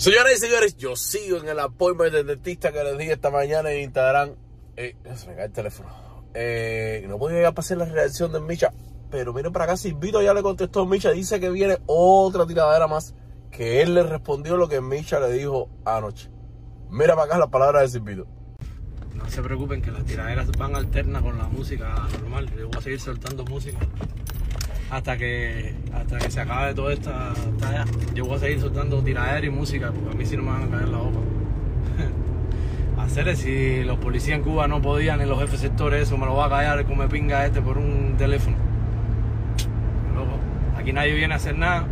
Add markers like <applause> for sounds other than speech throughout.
Señoras y señores, yo sigo en el appointment del dentista que les di esta mañana en Instagram. Eh, se me cae el teléfono. Eh, no podía ya pasar la reacción de Micha, pero miren para acá, Silvito ya le contestó a Micha, dice que viene otra tiradera más, que él le respondió lo que Micha le dijo anoche. Mira para acá las palabras de Silvito. No se preocupen que las tiraderas van alternas con la música normal. Yo voy a seguir soltando música hasta que hasta que se acabe toda esta talla. Yo voy a seguir soltando tiraderas y música porque a mí sí no me van a caer la boca. <laughs> Hacerle si los policías en Cuba no podían en los jefes sectores eso me lo va a callar como me pinga este por un teléfono. Loco, aquí nadie viene a hacer nada.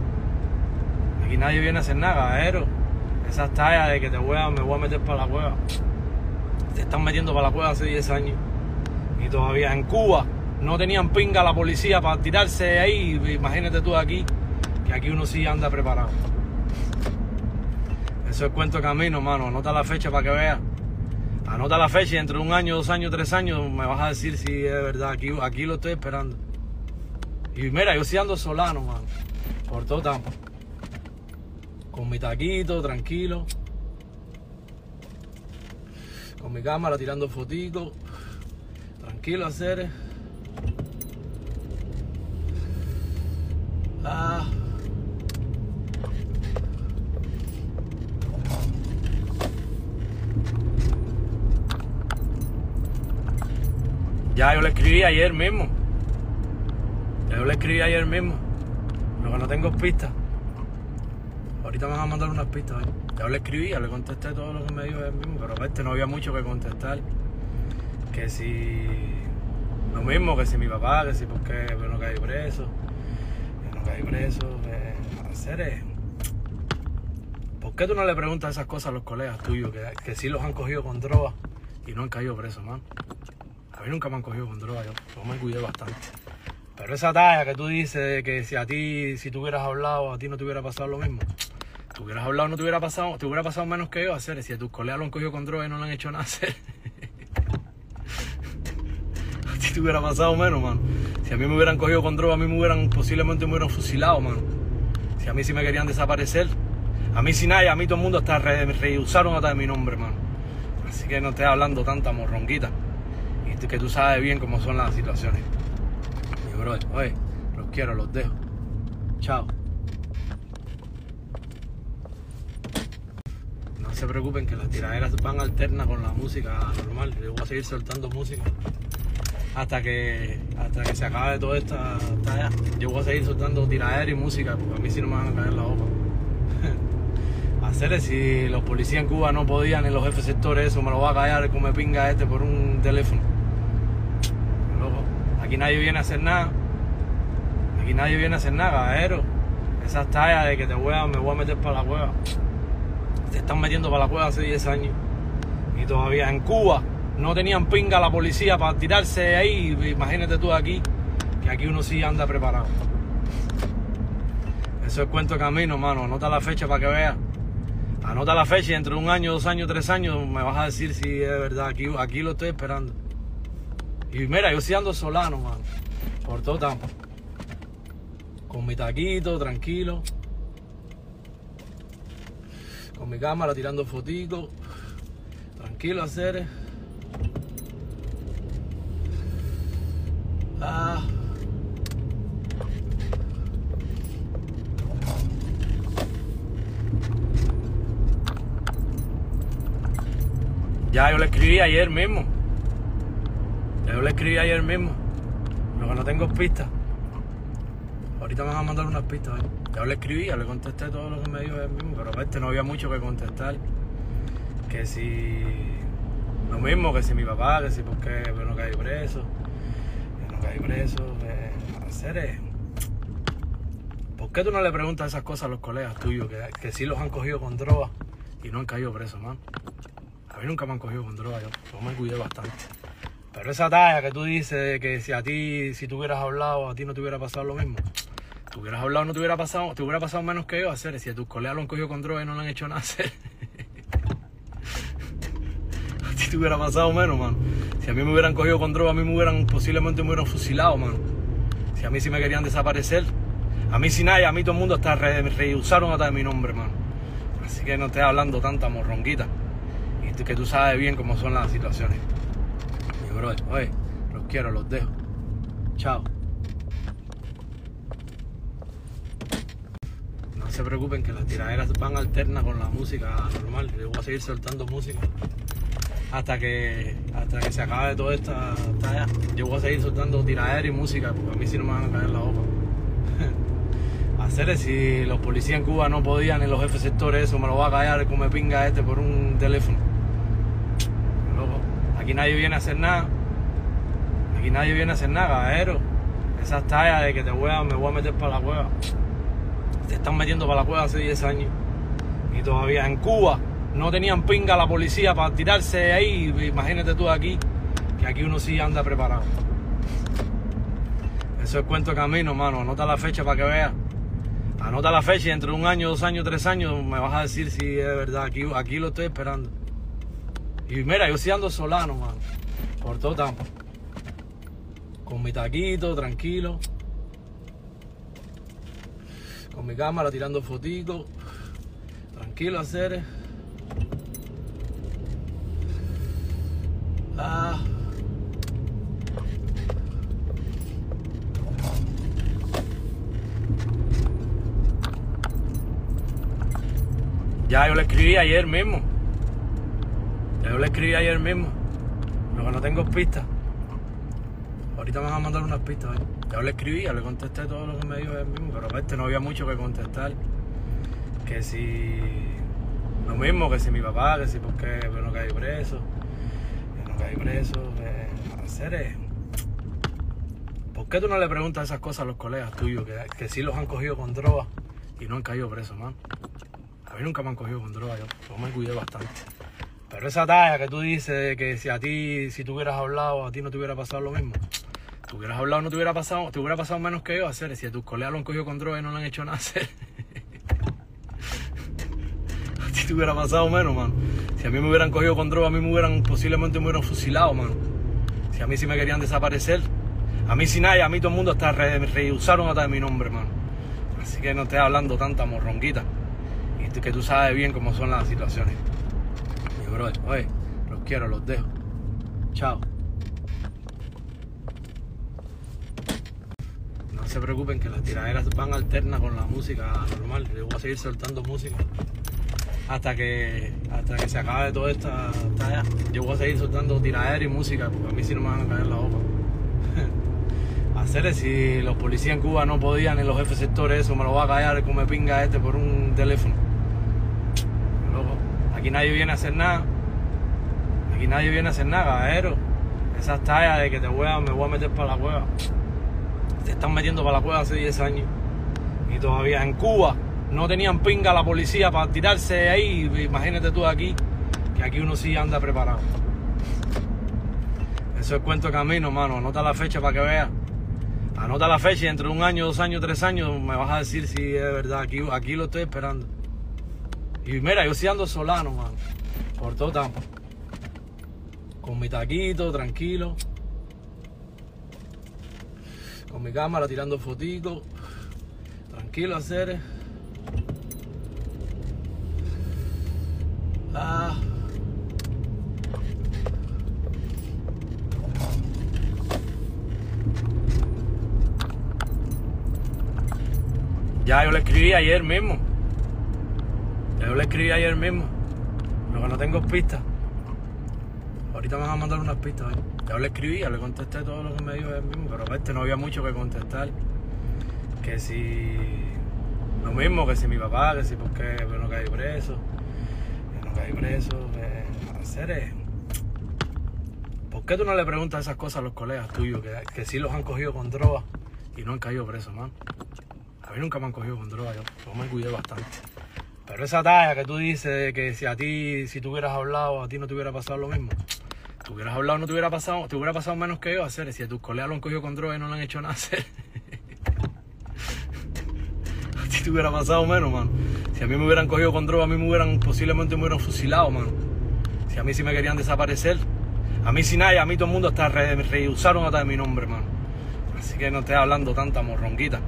Aquí nadie viene a hacer nada, caballero. Esas tallas de que te voy a, me voy a meter para la cueva te están metiendo para la cueva hace 10 años. Y todavía en Cuba no tenían pinga la policía para tirarse ahí. Imagínate tú aquí, que aquí uno sí anda preparado. Eso es cuento camino, mano. Anota la fecha para que veas. Anota la fecha y dentro de un año, dos años, tres años me vas a decir si es verdad. Aquí, aquí lo estoy esperando. Y mira, yo sí ando solano, mano. Por todo Tampa. Con mi taquito, tranquilo con mi cámara tirando fotitos. Tranquilo, hacer. Ah. Ya yo le escribí ayer mismo. Ya yo le escribí ayer mismo. Lo que no tengo pistas. Ahorita me van a mandar unas pistas. ¿eh? Ya le escribí, ya le contesté todo lo que me dijo él mismo, pero este no había mucho que contestar. Que si. Lo mismo, que si mi papá, que si porque no caí preso, caí preso, que. Hacer ¿Por qué tú no le preguntas esas cosas a los colegas tuyos que, que sí los han cogido con droga y no han caído presos, man? A mí nunca me han cogido con droga, yo, yo me cuidé bastante. Pero esa talla que tú dices que si a ti, si tú hubieras hablado, a ti no te hubiera pasado lo mismo tú hubieras hablado, no te hubiera pasado, te hubiera pasado menos que yo hacer. Si a tus colegas lo han cogido con droga y no le han hecho nada hacer. Ti te menos, mano. Si a mí me hubieran cogido con droga, a mí me hubieran, posiblemente me hubieran fusilado, mano. Si a mí sí me querían desaparecer. A mí sin nadie, a mí todo el mundo hasta reusaron hasta de mi nombre, mano. Así que no estés hablando tanta morronguita. Y que tú sabes bien cómo son las situaciones. Mi brother, oye, los quiero, los dejo. Chao. se preocupen que las tiraderas van alternas con la música normal. Yo voy a seguir soltando música hasta que hasta que se acabe toda esta talla. Yo voy a seguir soltando tiraderas y música porque a mí sí no me van a caer la boca. <laughs> Hacerle si los policías en Cuba no podían en los jefes sectores eso me lo va a callar como me pinga este por un teléfono. Loco, aquí nadie viene a hacer nada. Aquí nadie viene a hacer nada, caballero. Esas tallas de que te voy me voy a meter para la cueva se están metiendo para la cueva hace 10 años. Y todavía en Cuba no tenían pinga la policía para tirarse ahí. Imagínate tú aquí, que aquí uno sí anda preparado. Eso es cuento de camino, mano. Anota la fecha para que veas. Anota la fecha y dentro de un año, dos años, tres años me vas a decir si es verdad. Aquí, aquí lo estoy esperando. Y mira, yo sí ando solano, mano. Por todo Tampa. Con mi taquito, tranquilo con mi cámara tirando fotitos. Tranquilo, hacer. Ah. Ya yo le escribí ayer mismo. Ya yo le escribí ayer mismo. Lo que no tengo pistas. Ahorita me van a mandar unas pistas. ¿eh? Ya le escribí, ya le contesté todo lo que me dijo él mismo, pero este no había mucho que contestar. Que si. Lo mismo, que si mi papá, que si porque no caí preso, que no caí preso, que hacer ¿Por qué tú no le preguntas esas cosas a los colegas tuyos que, que sí los han cogido con droga y no han caído presos, man? A mí nunca me han cogido con droga, yo, yo me cuidé bastante. Pero esa talla que tú dices que si a ti, si tú hubieras hablado, a ti no te hubiera pasado lo mismo. Tú hubieras hablado, no te hubiera pasado, te hubiera pasado menos que yo hacer. Si a tus colegas lo han cogido con droga y no le han hecho nada hacer. Te hubiera menos. Si a mí me hubieran cogido con droga, a mí me hubieran, posiblemente me hubieran fusilado, mano. Si a mí sí me querían desaparecer. A mí sin nadie, a mí todo el mundo hasta reusaron hasta de mi nombre, mano. Así que no estés hablando tanta morronguita. Y tú- que tú sabes bien cómo son las situaciones. Mi brother, oye, los quiero, los dejo. Chao. No se preocupen que las tiraderas van alternas con la música normal. Yo voy a seguir soltando música hasta que hasta que se acabe toda esta talla. Yo voy a seguir soltando tiraderas y música porque a mí sí no me van a caer la boca. <laughs> Hacer si los policías en Cuba no podían en los jefes sectores eso, me lo va a callar el come pinga este por un teléfono. Loco, aquí nadie viene a hacer nada. Aquí nadie viene a hacer nada, caballero. Esas tallas de que te voy me voy a meter para la cueva. Te están metiendo para la cueva hace 10 años. Y todavía en Cuba no tenían pinga la policía para tirarse ahí. Imagínate tú aquí, que aquí uno sí anda preparado. Eso es cuento camino, mano. Anota la fecha para que veas. Anota la fecha y dentro de un año, dos años, tres años me vas a decir si es verdad. Aquí, aquí lo estoy esperando. Y mira, yo sí ando solano, mano. Por todo Tampa. Con mi taquito, tranquilo. Con mi cámara tirando fotitos. Tranquilo, hacer. Ah. Ya yo le escribí ayer mismo. Ya yo le escribí ayer mismo. Lo que no tengo es pistas. Ahorita me van a mandar unas pistas. ¿eh? Ya le escribí, ya le contesté todo lo que me dijo él mismo, pero aparte no había mucho que contestar. Que si. Lo mismo, que si mi papá, que si por qué yo no caí preso. Que no caí preso. Que hacer es. ¿Por qué tú no le preguntas esas cosas a los colegas tuyos que, que sí los han cogido con droga y no han caído presos, man? A mí nunca me han cogido con droga, yo, yo me cuidé bastante. Pero esa talla que tú dices de que si a ti, si tú hubieras hablado, a ti no te hubiera pasado lo mismo. Tú hubieras hablado, no te hubiera pasado, te hubiera pasado menos que yo hacer. Si a tus colegas lo han cogido con droga y no le han hecho nada hacer. Te hubiera pasado menos, mano. Si a mí me hubieran cogido con droga, a mí me hubieran, posiblemente me hubieran fusilado, mano. Si a mí sí me querían desaparecer. A mí sin nadie, a mí todo el mundo hasta re- rehusaron hasta de mi nombre, mano. Así que no estés hablando tanta morronguita. Y que tú sabes bien cómo son las situaciones. Mi brother, oye, los quiero, los dejo. Chao. No se preocupen que las tiraderas van alternas con la música normal. Yo voy a seguir soltando música hasta que hasta que se acabe toda esta talla. Yo voy a seguir soltando tiraderas y música porque a mí sí no me van a caer la boca. <laughs> Hacer si los policías en Cuba no podían en los jefes sectores eso, me lo va a callar el come pinga este por un teléfono. Loco, aquí nadie viene a hacer nada. Aquí nadie viene a hacer nada, caballero. Esas tallas de que te voy a, me voy a meter para la cueva. Te están metiendo para la cueva hace 10 años. Y todavía en Cuba no tenían pinga la policía para tirarse ahí. Imagínate tú aquí, que aquí uno sí anda preparado. Eso es cuento camino, mano. Anota la fecha para que veas. Anota la fecha y dentro de un año, dos años, tres años me vas a decir si es verdad. Aquí, aquí lo estoy esperando. Y mira, yo sí ando solano, mano. Por todo Tampa. Con mi taquito, tranquilo. Con mi cámara tirando fotitos. Tranquilo, hacer. Ah. Ya yo le escribí ayer mismo. Ya yo le escribí ayer mismo. Lo que no tengo es pistas. Ahorita me van a mandar unas pistas. ¿eh? Ya le escribí, ya le contesté todo lo que me dijo él mismo, pero aparte no había mucho que contestar. Que si. Lo mismo, que si mi papá, que si por yo no caí preso. Caí preso. Que hacer es. ¿Por qué tú no le preguntas esas cosas a los colegas tuyos que, que sí los han cogido con droga y no han caído presos, man? A mí nunca me han cogido con droga, yo, yo me cuidé bastante. Pero esa talla que tú dices que si a ti, si tú hubieras hablado, a ti no te hubiera pasado lo mismo. Tú hubieras hablado, no te hubiera pasado, te hubiera pasado menos que yo hacer. Si a tus colegas lo han cogido con droga y no le han hecho nada <laughs> hacer. Te hubiera pasado menos, mano. Si a mí me hubieran cogido con droga, a mí me hubieran, posiblemente me hubieran fusilado, mano. Si a mí sí me querían desaparecer. A mí sin nadie, a mí todo el mundo hasta re- rehusaron hasta de mi nombre, mano. Así que no estés hablando tanta morronguita.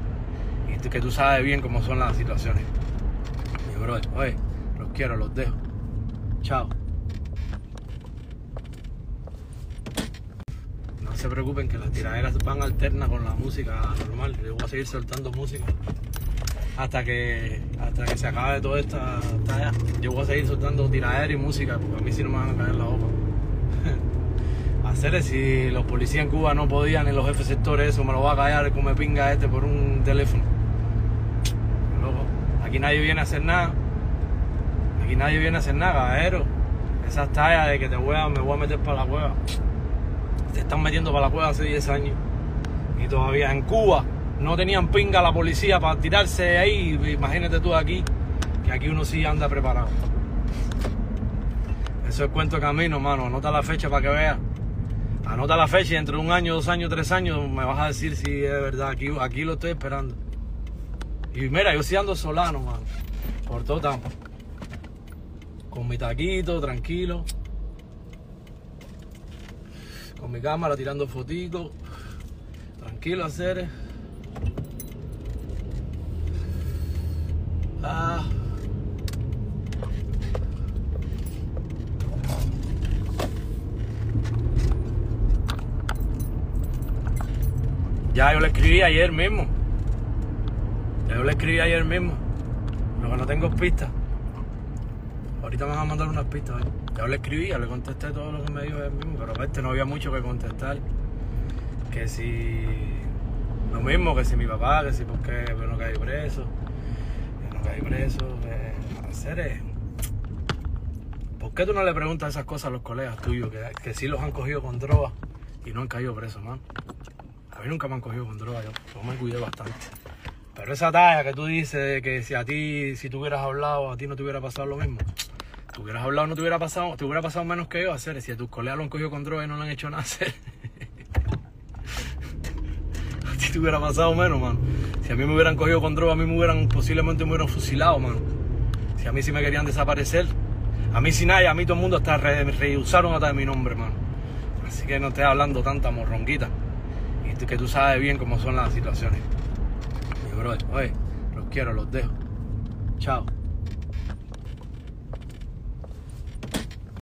Y que tú sabes bien cómo son las situaciones. Mi brother, oye, los quiero. los dejo. Chao. No se preocupen que las tiraderas van alternas con la música normal. Yo voy a seguir soltando música hasta que hasta que se acabe toda esta talla. Yo voy a seguir soltando tiraderas y música porque a mí sí no me van a caer la boca. <laughs> Hacerle si los policías en Cuba no podían en los jefes sectores eso, me lo va a callar como me pinga este por un teléfono. Loco, aquí nadie viene a hacer nada. Aquí nadie viene a hacer nada, caballero. Esas tallas de que te voy me voy a meter para la cueva. Se están metiendo para la cueva hace 10 años. Y todavía en Cuba no tenían pinga la policía para tirarse ahí. Imagínate tú aquí, que aquí uno sí anda preparado. Eso es cuento de camino, mano. Anota la fecha para que veas. Anota la fecha y dentro de un año, dos años, tres años me vas a decir si es verdad. Aquí, aquí lo estoy esperando. Y mira, yo sí ando solano, mano. Por todo tampo. Con mi taquito, tranquilo. Con mi cámara tirando fotitos. Tranquilo, hacer. Ah. Ya yo le escribí ayer mismo. Ya yo le escribí ayer mismo. Lo que no tengo es pistas. Ahorita me van a mandar unas pistas. ¿eh? Ya le escribí, ya le contesté todo lo que me dijo él mismo, pero este no había mucho que contestar. Que si. Lo mismo, que si mi papá, que si por qué que no caí preso. Caí preso. Que hacer. ¿Por qué tú no le preguntas esas cosas a los colegas tuyos que, que sí los han cogido con droga y no han caído presos, man? A mí nunca me han cogido con droga, yo, yo me cuidé bastante. Pero esa talla que tú dices de que si a ti, si tú hubieras hablado, a ti no te hubiera pasado lo mismo. Tú hubieras hablado, no te hubiera pasado, te hubiera pasado menos que yo hacer. Si a tus colegas lo han cogido con droga y no le han hecho nada <laughs> hacer. Te hubiera pasado menos, mano. Si a mí me hubieran cogido con droga, a mí me hubieran, posiblemente me hubieran fusilado, mano. Si a mí sí me querían desaparecer. A mí sin nadie, a mí todo el mundo hasta re, rehusaron hasta de mi nombre, mano. Así que no estés hablando tanta morronguita. Y tú, que tú sabes bien cómo son las situaciones. Mi brother, oye, los quiero, los dejo. Chao.